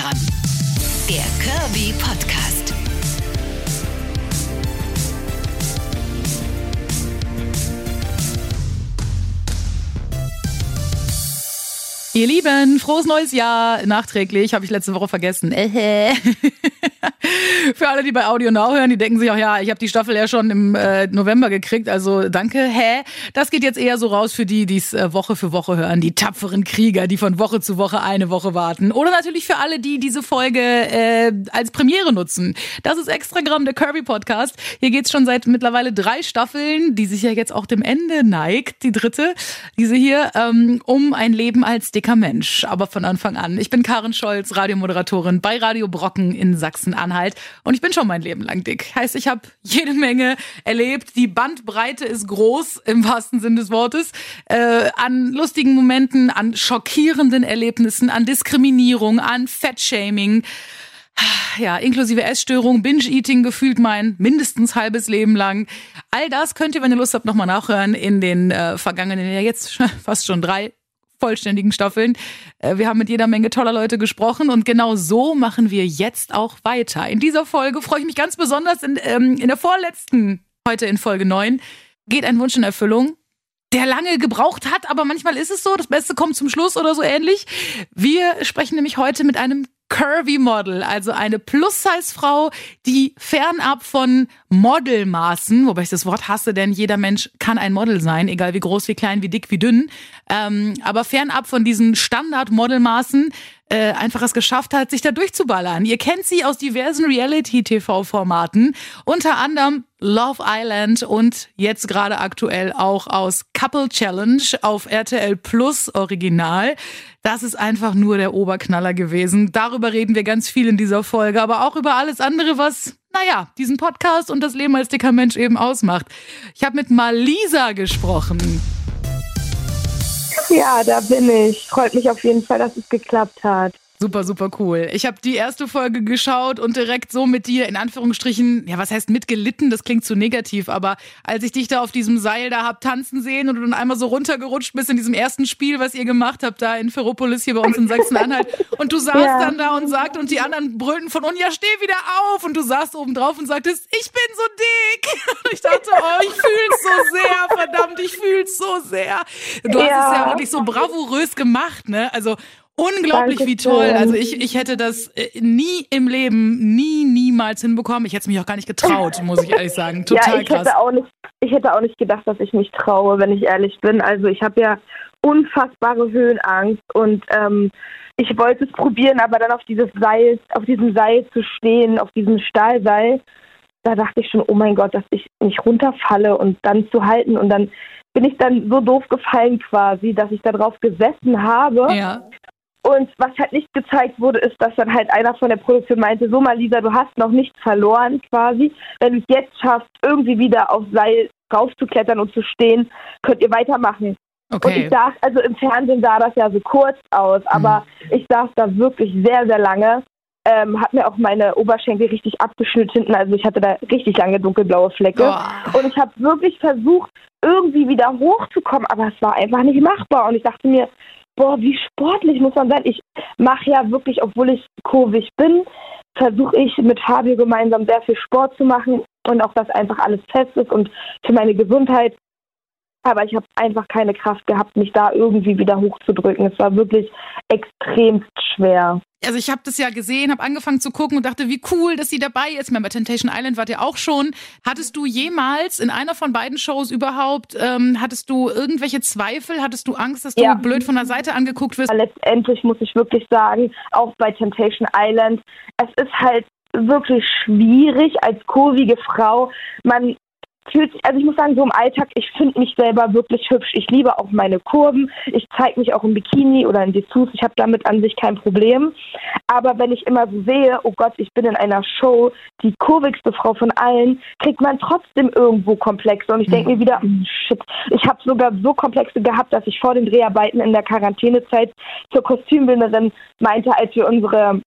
Instagram. Der Kirby Podcast. Ihr Lieben, frohes neues Jahr. Nachträglich, habe ich letzte Woche vergessen. Äh. Für alle, die bei Audio Now hören, die denken sich auch, ja, ich habe die Staffel ja schon im äh, November gekriegt, also danke, hä? Das geht jetzt eher so raus für die, die es äh, Woche für Woche hören, die tapferen Krieger, die von Woche zu Woche eine Woche warten. Oder natürlich für alle, die diese Folge äh, als Premiere nutzen. Das ist Extragramm, der Kirby Podcast. Hier geht's schon seit mittlerweile drei Staffeln, die sich ja jetzt auch dem Ende neigt, die dritte, diese hier, ähm, um ein Leben als dicker Mensch, aber von Anfang an. Ich bin Karin Scholz, Radiomoderatorin bei Radio Brocken in Sachsen-Anhalt und ich bin schon mein Leben lang dick. Heißt, ich habe jede Menge erlebt. Die Bandbreite ist groß im wahrsten Sinn des Wortes. Äh, an lustigen Momenten, an schockierenden Erlebnissen, an Diskriminierung, an Fettshaming ja, inklusive Essstörung, Binge-Eating gefühlt mein mindestens halbes Leben lang. All das könnt ihr, wenn ihr Lust habt, nochmal nachhören in den äh, vergangenen, ja jetzt fast schon drei vollständigen Staffeln. Äh, wir haben mit jeder Menge toller Leute gesprochen und genau so machen wir jetzt auch weiter. In dieser Folge freue ich mich ganz besonders in, ähm, in der vorletzten, heute in Folge 9, geht ein Wunsch in Erfüllung der lange gebraucht hat, aber manchmal ist es so, das Beste kommt zum Schluss oder so ähnlich. Wir sprechen nämlich heute mit einem Curvy Model, also eine Plus-Size-Frau, die fernab von Modelmaßen, wobei ich das Wort hasse, denn jeder Mensch kann ein Model sein, egal wie groß, wie klein, wie dick, wie dünn, ähm, aber fernab von diesen Standard-Modelmaßen äh, einfach es geschafft hat, sich da durchzuballern. Ihr kennt sie aus diversen Reality-TV-Formaten, unter anderem Love Island und jetzt gerade aktuell auch aus Couple Challenge auf RTL Plus Original. Das ist einfach nur der Oberknaller gewesen. Darüber reden wir ganz viel in dieser Folge, aber auch über alles andere, was, naja, diesen Podcast und das Leben als dicker Mensch eben ausmacht. Ich habe mit Malisa gesprochen. Ja, da bin ich. Freut mich auf jeden Fall, dass es geklappt hat. Super, super cool. Ich habe die erste Folge geschaut und direkt so mit dir in Anführungsstrichen, ja, was heißt mitgelitten? Das klingt zu negativ, aber als ich dich da auf diesem Seil da hab tanzen sehen und du dann einmal so runtergerutscht bist in diesem ersten Spiel, was ihr gemacht habt da in Ferropolis hier bei uns in Sachsen-Anhalt und du saßt ja. dann da und sagst und die anderen brüllten von unten, ja, steh wieder auf und du saßt oben drauf und sagtest, ich bin so dick. Und ich dachte, oh, ich fühl's so sehr, verdammt, ich fühl's so sehr. Du ja. hast es ja wirklich so bravourös gemacht, ne? Also Unglaublich, Dankeschön. wie toll. Also ich, ich hätte das äh, nie im Leben, nie, niemals hinbekommen. Ich hätte es mich auch gar nicht getraut, muss ich ehrlich sagen. Total ja, ich krass. Hätte auch nicht, ich hätte auch nicht gedacht, dass ich mich traue, wenn ich ehrlich bin. Also ich habe ja unfassbare Höhenangst und ähm, ich wollte es probieren, aber dann auf dieses Seil, auf diesem Seil zu stehen, auf diesem Stahlseil, da dachte ich schon, oh mein Gott, dass ich nicht runterfalle und dann zu halten und dann bin ich dann so doof gefallen quasi, dass ich da drauf gesessen habe. Ja. Und was halt nicht gezeigt wurde, ist, dass dann halt einer von der Produktion meinte, so mal Lisa, du hast noch nichts verloren quasi. Wenn du es jetzt schaffst, irgendwie wieder auf Seil raufzuklettern und zu stehen, könnt ihr weitermachen. Okay. Und ich saß, also im Fernsehen sah das ja so kurz aus, aber mhm. ich saß da wirklich sehr, sehr lange. Ähm, hat mir auch meine Oberschenkel richtig abgeschnitten hinten, also ich hatte da richtig lange dunkelblaue Flecke. Oh. Und ich habe wirklich versucht, irgendwie wieder hochzukommen, aber es war einfach nicht machbar. Und ich dachte mir, boah, wie sportlich muss man sein. Ich mache ja wirklich, obwohl ich kurvig bin, versuche ich mit Fabio gemeinsam sehr viel Sport zu machen und auch, dass einfach alles fest ist und für meine Gesundheit. Aber ich habe einfach keine Kraft gehabt, mich da irgendwie wieder hochzudrücken. Es war wirklich extremst schwer also ich habe das ja gesehen, habe angefangen zu gucken und dachte, wie cool, dass sie dabei ist. Bei Temptation Island wart ihr auch schon. Hattest du jemals in einer von beiden Shows überhaupt, ähm, hattest du irgendwelche Zweifel? Hattest du Angst, dass du ja. blöd von der Seite angeguckt wirst? Letztendlich muss ich wirklich sagen, auch bei Temptation Island, es ist halt wirklich schwierig als kurvige Frau. Man fühlt sich, also ich muss sagen, so im Alltag, ich finde mich selber wirklich hübsch. Ich liebe auch meine Kurven. Ich zeige mich auch im Bikini oder in Dessous. Ich habe damit an sich kein Problem. Aber wenn ich immer so sehe, oh Gott, ich bin in einer Show, die kurvigste Frau von allen, kriegt man trotzdem irgendwo Komplexe. Und ich denke mhm. mir wieder, hm, shit, ich habe sogar so Komplexe gehabt, dass ich vor den Dreharbeiten in der Quarantänezeit zur Kostümbildnerin meinte, als wir unsere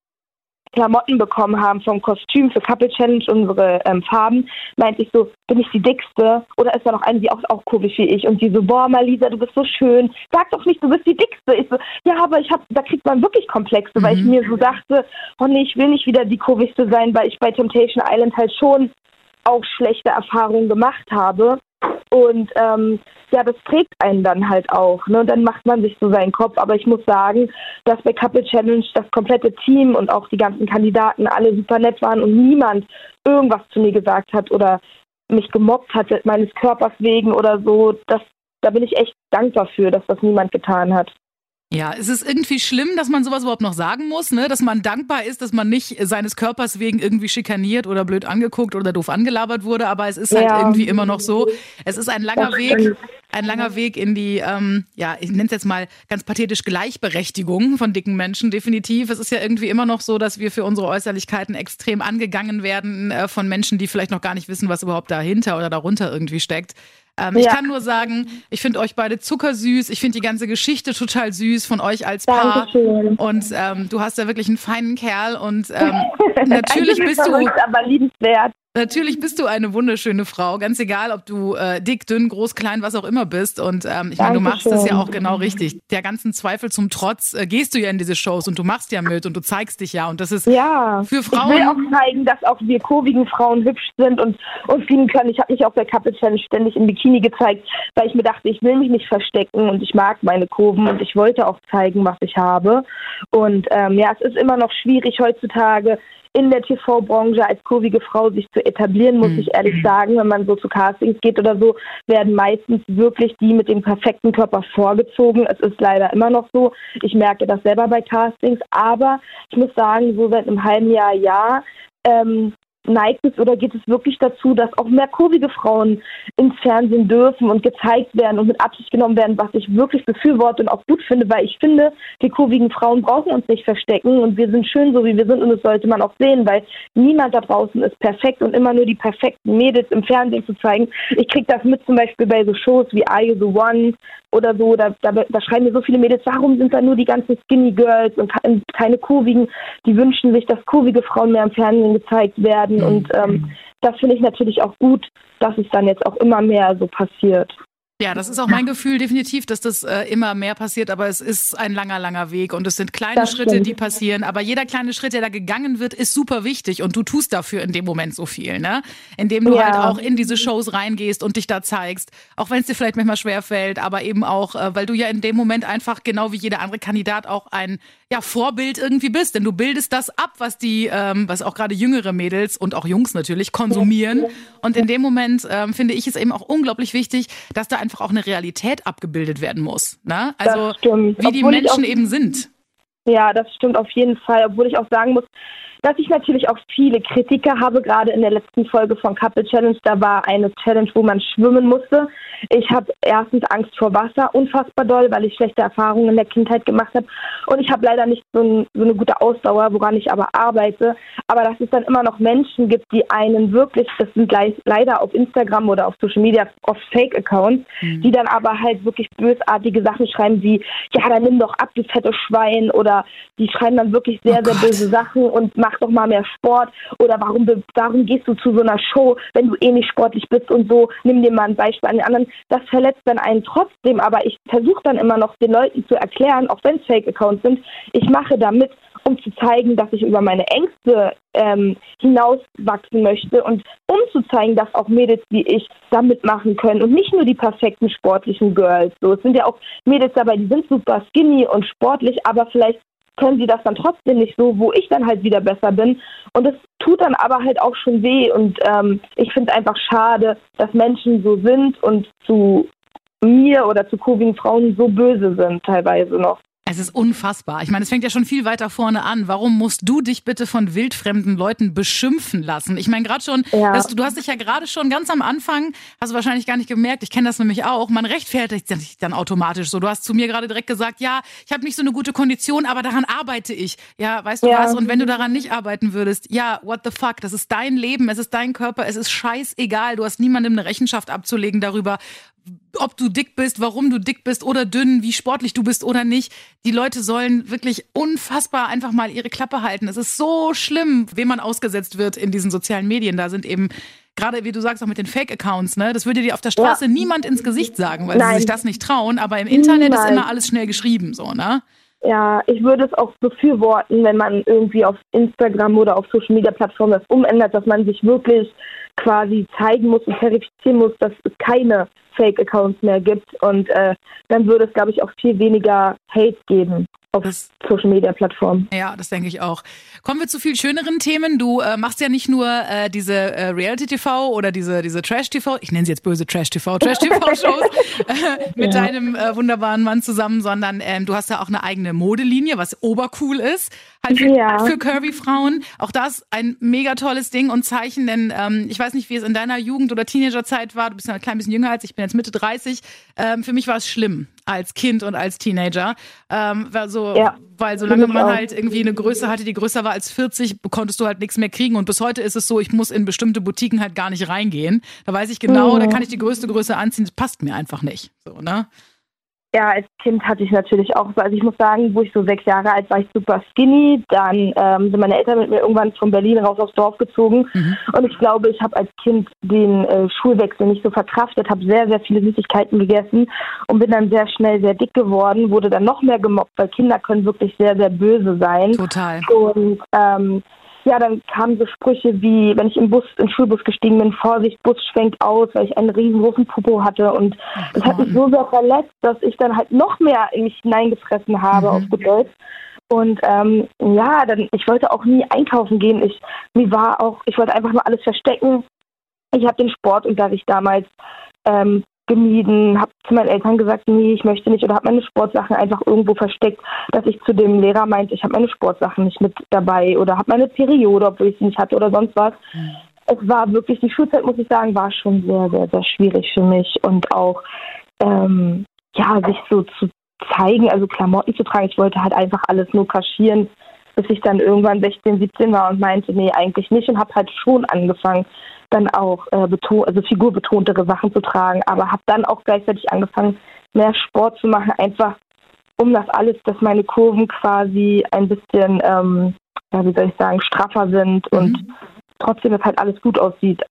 Klamotten bekommen haben vom Kostüm für Couple Challenge, unsere ähm, Farben, meinte ich so, bin ich die Dickste? Oder ist da noch eine, die auch, auch komisch wie ich? Und die so, boah, Malisa, du bist so schön. Sag doch nicht, du bist die Dickste. Ich so, ja, aber ich hab, da kriegt man wirklich Komplexe, mhm. weil ich mhm. mir so dachte, oh nee, ich will nicht wieder die komischste sein, weil ich bei Temptation Island halt schon auch schlechte Erfahrungen gemacht habe. Und ähm, ja, das trägt einen dann halt auch. Ne? Dann macht man sich so seinen Kopf. Aber ich muss sagen, dass bei Couple Challenge das komplette Team und auch die ganzen Kandidaten alle super nett waren und niemand irgendwas zu mir gesagt hat oder mich gemobbt hat meines Körpers wegen oder so. Das, da bin ich echt dankbar für, dass das niemand getan hat. Ja, es ist irgendwie schlimm, dass man sowas überhaupt noch sagen muss, ne? dass man dankbar ist, dass man nicht seines Körpers wegen irgendwie schikaniert oder blöd angeguckt oder doof angelabert wurde, aber es ist halt ja. irgendwie immer noch so. Es ist ein langer Weg, ein langer Weg in die, ähm, ja, ich nenne es jetzt mal ganz pathetisch Gleichberechtigung von dicken Menschen, definitiv. Es ist ja irgendwie immer noch so, dass wir für unsere Äußerlichkeiten extrem angegangen werden äh, von Menschen, die vielleicht noch gar nicht wissen, was überhaupt dahinter oder darunter irgendwie steckt. Ähm, ja. Ich kann nur sagen, ich finde euch beide zuckersüß. Ich finde die ganze Geschichte total süß von euch als Paar. Dankeschön. Und ähm, du hast ja wirklich einen feinen Kerl und ähm, natürlich bist du. aber liebenswert. Natürlich bist du eine wunderschöne Frau, ganz egal, ob du äh, dick, dünn, groß, klein, was auch immer bist. Und ähm, ich meine, du machst das ja auch genau richtig. Der ganzen Zweifel zum Trotz äh, gehst du ja in diese Shows und du machst ja mit und du zeigst dich ja. Und das ist ja, für Frauen. Ich will auch zeigen, dass auch wir kurvigen Frauen hübsch sind und, und fliegen können. Ich habe mich auf der Couple Challenge ständig im Bikini gezeigt, weil ich mir dachte, ich will mich nicht verstecken und ich mag meine Kurven und ich wollte auch zeigen, was ich habe. Und ähm, ja, es ist immer noch schwierig heutzutage in der TV-Branche als kurvige Frau sich zu etablieren, muss mhm. ich ehrlich sagen. Wenn man so zu Castings geht oder so, werden meistens wirklich die mit dem perfekten Körper vorgezogen. Es ist leider immer noch so. Ich merke das selber bei Castings. Aber ich muss sagen, so seit einem halben Jahr, ja, ähm, neigt es oder geht es wirklich dazu, dass auch mehr kurvige Frauen ins Fernsehen dürfen und gezeigt werden und mit Absicht genommen werden, was ich wirklich befürworte und auch gut finde, weil ich finde, die kurvigen Frauen brauchen uns nicht verstecken und wir sind schön so, wie wir sind und das sollte man auch sehen, weil niemand da draußen ist perfekt und immer nur die perfekten Mädels im Fernsehen zu zeigen. Ich kriege das mit zum Beispiel bei so Shows wie Are You The One oder so, da, da, da schreiben mir so viele Mädels, warum sind da nur die ganzen Skinny Girls und keine kurvigen, die wünschen sich, dass kurvige Frauen mehr im Fernsehen gezeigt werden werden. Und ähm, das finde ich natürlich auch gut, dass es dann jetzt auch immer mehr so passiert. Ja, das ist auch mein Gefühl definitiv, dass das äh, immer mehr passiert, aber es ist ein langer, langer Weg und es sind kleine das Schritte, stimmt. die passieren, aber jeder kleine Schritt, der da gegangen wird, ist super wichtig und du tust dafür in dem Moment so viel, ne? Indem du ja. halt auch in diese Shows reingehst und dich da zeigst, auch wenn es dir vielleicht manchmal schwer fällt, aber eben auch, äh, weil du ja in dem Moment einfach genau wie jeder andere Kandidat auch ein ja, Vorbild irgendwie bist, denn du bildest das ab, was die, ähm, was auch gerade jüngere Mädels und auch Jungs natürlich konsumieren und in dem Moment ähm, finde ich es eben auch unglaublich wichtig, dass da einfach einfach auch eine Realität abgebildet werden muss. Ne? Also wie die Menschen eben sind. Ja, das stimmt auf jeden Fall. Obwohl ich auch sagen muss, dass ich natürlich auch viele Kritiker habe, gerade in der letzten Folge von Couple Challenge. Da war eine Challenge, wo man schwimmen musste. Ich habe erstens Angst vor Wasser, unfassbar doll, weil ich schlechte Erfahrungen in der Kindheit gemacht habe. Und ich habe leider nicht so, ein, so, eine gute Ausdauer, woran ich aber arbeite. Aber dass es dann immer noch Menschen gibt, die einen wirklich, das sind leider auf Instagram oder auf Social Media oft Fake-Accounts, mhm. die dann aber halt wirklich bösartige Sachen schreiben wie, ja, dann nimm doch ab, du fette Schwein. Oder die schreiben dann wirklich sehr, oh sehr böse Sachen und mach doch mal mehr Sport. Oder warum, warum gehst du zu so einer Show, wenn du eh nicht sportlich bist und so. Nimm dir mal ein Beispiel an den anderen das verletzt dann einen trotzdem, aber ich versuche dann immer noch den Leuten zu erklären, auch wenn es Fake-Accounts sind, ich mache damit, um zu zeigen, dass ich über meine Ängste ähm, hinauswachsen möchte und um zu zeigen, dass auch Mädels wie ich da mitmachen können und nicht nur die perfekten sportlichen Girls. So, es sind ja auch Mädels dabei, die sind super skinny und sportlich, aber vielleicht können sie das dann trotzdem nicht so, wo ich dann halt wieder besser bin. Und es tut dann aber halt auch schon weh. Und ähm, ich finde einfach schade, dass Menschen so sind und zu mir oder zu kurvigen Frauen so böse sind teilweise noch. Es ist unfassbar. Ich meine, es fängt ja schon viel weiter vorne an. Warum musst du dich bitte von wildfremden Leuten beschimpfen lassen? Ich meine, gerade schon, ja. du, du, hast dich ja gerade schon ganz am Anfang, hast du wahrscheinlich gar nicht gemerkt, ich kenne das nämlich auch, man rechtfertigt sich dann automatisch so. Du hast zu mir gerade direkt gesagt, ja, ich habe nicht so eine gute Kondition, aber daran arbeite ich. Ja, weißt du ja. was? Und wenn du daran nicht arbeiten würdest, ja, what the fuck? Das ist dein Leben, es ist dein Körper, es ist scheißegal. Du hast niemandem eine Rechenschaft abzulegen darüber, ob du dick bist, warum du dick bist oder dünn, wie sportlich du bist oder nicht. Die Leute sollen wirklich unfassbar einfach mal ihre Klappe halten. Es ist so schlimm, wem man ausgesetzt wird in diesen sozialen Medien. Da sind eben gerade wie du sagst, auch mit den Fake-Accounts, ne? Das würde dir auf der Straße ja. niemand ins Gesicht sagen, weil Nein. sie sich das nicht trauen, aber im Internet Nein. ist immer alles schnell geschrieben, so, ne? Ja, ich würde es auch befürworten, wenn man irgendwie auf Instagram oder auf Social Media Plattformen das umändert, dass man sich wirklich quasi zeigen muss und verifizieren muss, dass es keine Fake-Accounts mehr gibt. Und äh, dann würde es, glaube ich, auch viel weniger Hate geben auf Social Media Plattformen. Ja, das denke ich auch. Kommen wir zu viel schöneren Themen. Du äh, machst ja nicht nur äh, diese äh, Reality TV oder diese diese Trash TV, ich nenne sie jetzt böse Trash TV, Trash TV Shows äh, mit ja. deinem äh, wunderbaren Mann zusammen, sondern ähm, du hast ja auch eine eigene Modelinie, was obercool ist, halt für, ja. für Curvy Frauen. Auch das ein mega tolles Ding und Zeichen, denn ähm, ich weiß nicht, wie es in deiner Jugend oder Teenagerzeit war. Du bist ja ein klein bisschen jünger als ich, bin jetzt Mitte 30. Ähm, für mich war es schlimm als Kind und als Teenager. Ähm, so, ja, weil solange man halt irgendwie eine Größe hatte, die größer war als 40, konntest du halt nichts mehr kriegen. Und bis heute ist es so, ich muss in bestimmte Boutiquen halt gar nicht reingehen. Da weiß ich genau, mhm. da kann ich die größte Größe anziehen. Das passt mir einfach nicht. So, ne? Ja, als Kind hatte ich natürlich auch, also ich muss sagen, wo ich so sechs Jahre alt war, ich super skinny. Dann ähm, sind meine Eltern mit mir irgendwann von Berlin raus aufs Dorf gezogen. Mhm. Und ich glaube, ich habe als Kind den äh, Schulwechsel nicht so verkraftet, habe sehr, sehr viele Süßigkeiten gegessen und bin dann sehr schnell sehr dick geworden, wurde dann noch mehr gemobbt, weil Kinder können wirklich sehr, sehr böse sein. Total. Und ähm, ja, dann kamen so Sprüche wie, wenn ich im Bus, im Schulbus gestiegen bin, Vorsicht, Bus schwenkt aus, weil ich einen riesengroßen Popo hatte. Und das hat mich so sehr verletzt, dass ich dann halt noch mehr in mich hineingefressen habe, mhm. auf gut Deutsch. Und ähm, ja, dann ich wollte auch nie einkaufen gehen. Ich mir war auch, ich wollte einfach nur alles verstecken. Ich habe den Sportunterricht damals ähm, gemieden, habe zu meinen Eltern gesagt, nee, ich möchte nicht oder habe meine Sportsachen einfach irgendwo versteckt, dass ich zu dem Lehrer meinte, ich habe meine Sportsachen nicht mit dabei oder habe meine Periode, obwohl ich sie nicht hatte oder sonst was. Mhm. Es war wirklich, die Schulzeit, muss ich sagen, war schon sehr, sehr, sehr schwierig für mich und auch, ähm, ja, sich so zu zeigen, also Klamotten zu tragen. Ich wollte halt einfach alles nur kaschieren, bis ich dann irgendwann 16, 17 war und meinte, nee, eigentlich nicht und habe halt schon angefangen, dann auch äh, beton also figurbetontere Sachen zu tragen, aber habe dann auch gleichzeitig angefangen, mehr Sport zu machen, einfach um das alles, dass meine Kurven quasi ein bisschen, ähm, ja, wie soll ich sagen, straffer sind mhm. und trotzdem, dass halt alles gut aussieht.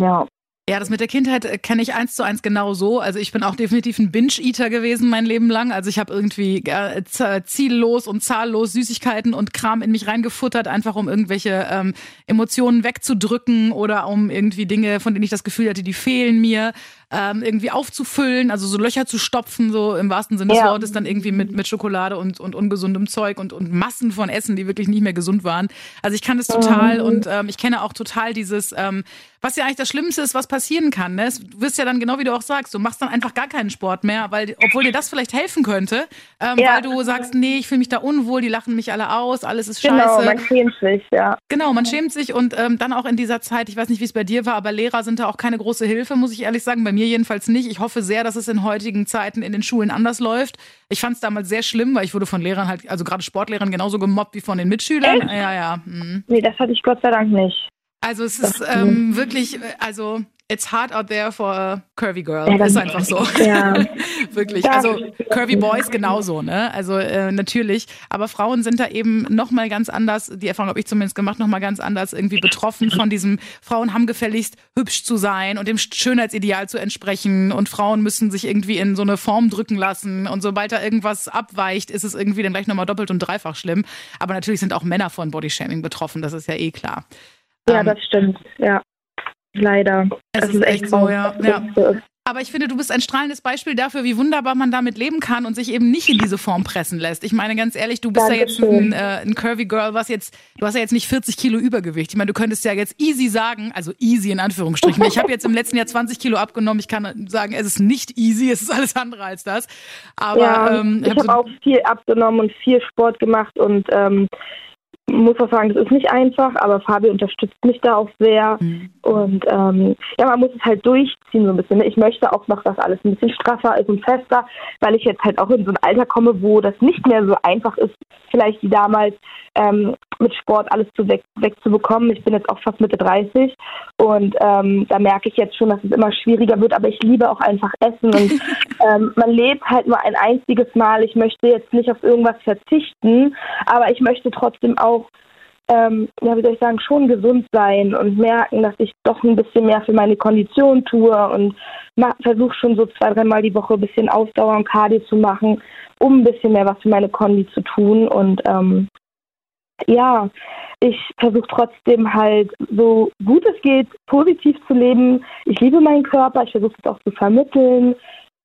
Ja. Ja, das mit der Kindheit äh, kenne ich eins zu eins genau so. Also ich bin auch definitiv ein Binge-Eater gewesen mein Leben lang. Also ich habe irgendwie äh, ziellos und zahllos Süßigkeiten und Kram in mich reingefuttert, einfach um irgendwelche ähm, Emotionen wegzudrücken oder um irgendwie Dinge, von denen ich das Gefühl hatte, die fehlen mir ähm, irgendwie aufzufüllen, also so Löcher zu stopfen, so im wahrsten Sinne des Wortes, dann irgendwie mit, mit Schokolade und, und ungesundem Zeug und, und Massen von Essen, die wirklich nicht mehr gesund waren. Also ich kann das total mhm. und ähm, ich kenne auch total dieses, ähm, was ja eigentlich das Schlimmste ist, was passieren kann. Ne? Du wirst ja dann genau wie du auch sagst, du machst dann einfach gar keinen Sport mehr, weil, obwohl dir das vielleicht helfen könnte, ähm, ja. weil du sagst, nee, ich fühle mich da unwohl, die lachen mich alle aus, alles ist genau, scheiße. Genau, man schämt sich, ja. Genau, man schämt sich und ähm, dann auch in dieser Zeit, ich weiß nicht, wie es bei dir war, aber Lehrer sind da auch keine große Hilfe, muss ich ehrlich sagen. Bei mir mir jedenfalls nicht. Ich hoffe sehr, dass es in heutigen Zeiten in den Schulen anders läuft. Ich fand es damals sehr schlimm, weil ich wurde von Lehrern halt, also gerade Sportlehrern genauso gemobbt wie von den Mitschülern. Echt? Ja, ja. Mhm. Nee, das hatte ich Gott sei Dank nicht. Also es ist ähm, wirklich, also it's hard out there for a curvy girl. Ja, ist einfach so. Ja. Wirklich. Also curvy boys genauso, ne? Also äh, natürlich. Aber Frauen sind da eben nochmal ganz anders, die Erfahrung habe ich zumindest gemacht, nochmal ganz anders irgendwie betroffen von diesem, Frauen haben gefälligst hübsch zu sein und dem Schönheitsideal zu entsprechen und Frauen müssen sich irgendwie in so eine Form drücken lassen und sobald da irgendwas abweicht, ist es irgendwie dann gleich nochmal doppelt und dreifach schlimm. Aber natürlich sind auch Männer von Bodyshaming betroffen, das ist ja eh klar. Ja, ähm, das stimmt, ja. Leider. Es das ist, echt so, ja. ja. Aber ich finde, du bist ein strahlendes Beispiel dafür, wie wunderbar man damit leben kann und sich eben nicht in diese Form pressen lässt. Ich meine, ganz ehrlich, du bist Dankeschön. ja jetzt ein, äh, ein Curvy Girl, was jetzt, du hast ja jetzt nicht 40 Kilo Übergewicht. Ich meine, du könntest ja jetzt easy sagen, also easy in Anführungsstrichen. Ich habe jetzt im letzten Jahr 20 Kilo abgenommen. Ich kann sagen, es ist nicht easy, es ist alles andere als das. Aber ja, ähm, ich habe hab auch viel abgenommen und viel Sport gemacht und ähm, muss auch sagen, das ist nicht einfach, aber Fabi unterstützt mich da auch sehr. Mhm. Und ähm, ja, man muss es halt durchziehen so ein bisschen. Ne? Ich möchte auch noch, dass alles ein bisschen straffer ist und fester, weil ich jetzt halt auch in so ein Alter komme, wo das nicht mehr so einfach ist, vielleicht wie damals, ähm, mit Sport alles zu weg, wegzubekommen. Ich bin jetzt auch fast Mitte 30 und ähm, da merke ich jetzt schon, dass es immer schwieriger wird, aber ich liebe auch einfach Essen und ähm, man lebt halt nur ein einziges Mal. Ich möchte jetzt nicht auf irgendwas verzichten, aber ich möchte trotzdem auch ähm, ja, wie soll ich sagen, schon gesund sein und merken, dass ich doch ein bisschen mehr für meine Kondition tue und versuche schon so zwei, dreimal die Woche ein bisschen Ausdauer und Cardio zu machen, um ein bisschen mehr was für meine Kondi zu tun. Und ähm, ja, ich versuche trotzdem halt so gut es geht, positiv zu leben. Ich liebe meinen Körper, ich versuche es auch zu vermitteln.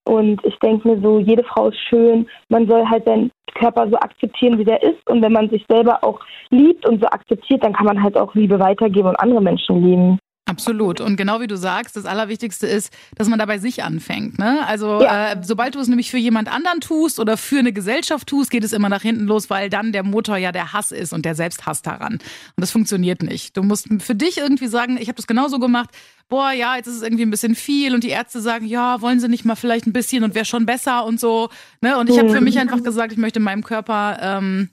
Und ich denke mir so, jede Frau ist schön. Man soll halt seinen Körper so akzeptieren, wie der ist. Und wenn man sich selber auch liebt und so akzeptiert, dann kann man halt auch Liebe weitergeben und andere Menschen lieben. Absolut. Und genau wie du sagst, das Allerwichtigste ist, dass man da bei sich anfängt. Ne? Also ja. äh, sobald du es nämlich für jemand anderen tust oder für eine Gesellschaft tust, geht es immer nach hinten los, weil dann der Motor ja der Hass ist und der Selbsthass daran. Und das funktioniert nicht. Du musst für dich irgendwie sagen, ich habe das genauso gemacht, boah, ja, jetzt ist es irgendwie ein bisschen viel und die Ärzte sagen, ja, wollen sie nicht mal vielleicht ein bisschen und wäre schon besser und so. Ne? Und ich habe für mich einfach gesagt, ich möchte meinem Körper ähm,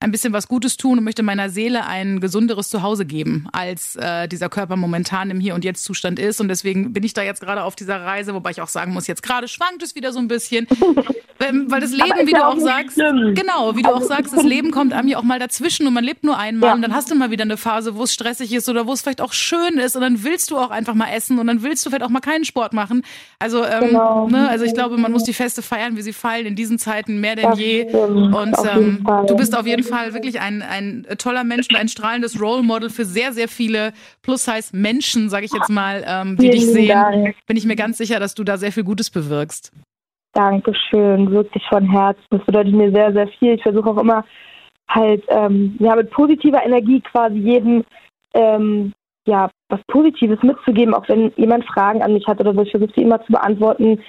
ein bisschen was Gutes tun und möchte meiner Seele ein gesunderes Zuhause geben, als äh, dieser Körper momentan im Hier und Jetzt Zustand ist. Und deswegen bin ich da jetzt gerade auf dieser Reise, wobei ich auch sagen muss, jetzt gerade schwankt es wieder so ein bisschen, weil das Leben, wie du auch sagst, schlimm. genau, wie du also, auch sagst, das Leben kommt einem ja auch mal dazwischen und man lebt nur einmal ja. und dann hast du mal wieder eine Phase, wo es stressig ist oder wo es vielleicht auch schön ist und dann willst du auch einfach mal essen und dann willst du vielleicht auch mal keinen Sport machen. Also, ähm, genau. ne, also ich glaube, man muss die Feste feiern, wie sie fallen in diesen Zeiten mehr denn das je. Stimmt. Und ähm, du bist auf jeden Fall wirklich ein, ein toller Mensch und ein strahlendes Role Model für sehr, sehr viele Plus-Size-Menschen, sage ich jetzt mal, ähm, die dich sehen. Dank. Bin ich mir ganz sicher, dass du da sehr viel Gutes bewirkst. Dankeschön, wirklich von Herzen. Das bedeutet mir sehr, sehr viel. Ich versuche auch immer halt ähm, ja, mit positiver Energie quasi jedem ähm, ja, was Positives mitzugeben, auch wenn jemand Fragen an mich hat oder so. Ich versuche sie immer zu beantworten,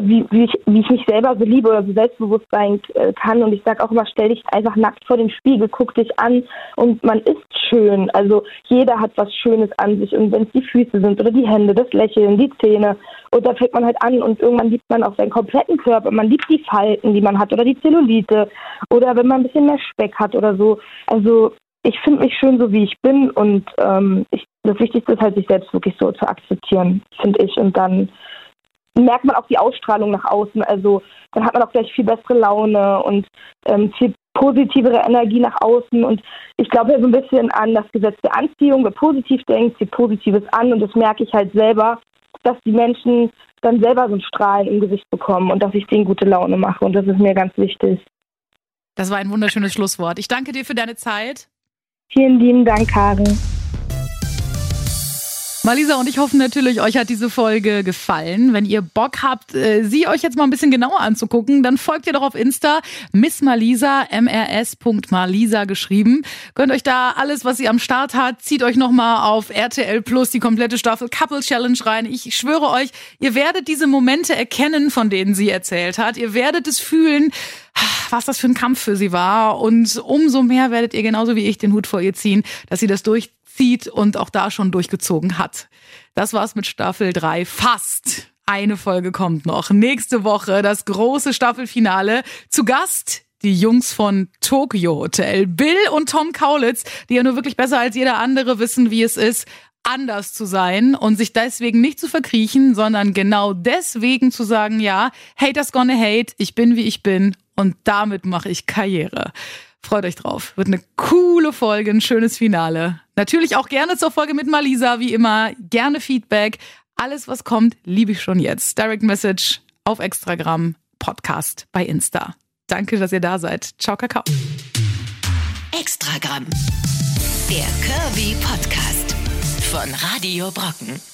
wie, wie, ich, wie ich mich selber so liebe oder so selbstbewusst sein äh, kann. Und ich sage auch immer, stell dich einfach nackt vor den Spiegel, guck dich an und man ist schön. Also jeder hat was Schönes an sich. Und wenn es die Füße sind oder die Hände, das Lächeln, die Zähne, und da fängt man halt an und irgendwann liebt man auch seinen kompletten Körper. Man liebt die Falten, die man hat oder die Zellulite oder wenn man ein bisschen mehr Speck hat oder so. Also ich finde mich schön so, wie ich bin und ähm, ich, das Wichtigste ist halt, sich selbst wirklich so zu akzeptieren, finde ich. Und dann merkt man auch die Ausstrahlung nach außen. Also dann hat man auch gleich viel bessere Laune und ähm, viel positivere Energie nach außen. Und ich glaube ja so ein bisschen an das Gesetz der Anziehung. Wer positiv denkt, zieht Positives an. Und das merke ich halt selber, dass die Menschen dann selber so ein Strahlen im Gesicht bekommen und dass ich denen gute Laune mache. Und das ist mir ganz wichtig. Das war ein wunderschönes Schlusswort. Ich danke dir für deine Zeit. Vielen lieben Dank, Karin. Malisa und ich hoffen natürlich, euch hat diese Folge gefallen. Wenn ihr Bock habt, äh, sie euch jetzt mal ein bisschen genauer anzugucken, dann folgt ihr doch auf Insta Miss Malisa, mrs.malisa geschrieben. Könnt euch da alles, was sie am Start hat, zieht euch nochmal auf RTL Plus die komplette Staffel Couple Challenge rein. Ich schwöre euch, ihr werdet diese Momente erkennen, von denen sie erzählt hat. Ihr werdet es fühlen, was das für ein Kampf für sie war. Und umso mehr werdet ihr genauso wie ich den Hut vor ihr ziehen, dass sie das durch zieht und auch da schon durchgezogen hat. Das war's mit Staffel 3 fast. Eine Folge kommt noch. Nächste Woche das große Staffelfinale. Zu Gast die Jungs von Tokyo Hotel. Bill und Tom Kaulitz, die ja nur wirklich besser als jeder andere wissen, wie es ist, anders zu sein und sich deswegen nicht zu verkriechen, sondern genau deswegen zu sagen, ja, haters gonna hate, ich bin wie ich bin und damit mache ich Karriere. Freut euch drauf. Wird eine coole Folge, ein schönes Finale. Natürlich auch gerne zur Folge mit Malisa, wie immer. Gerne Feedback. Alles, was kommt, liebe ich schon jetzt. Direct Message auf Extragramm, Podcast bei Insta. Danke, dass ihr da seid. Ciao, Kakao. Extragramm. Der Kirby Podcast von Radio Brocken.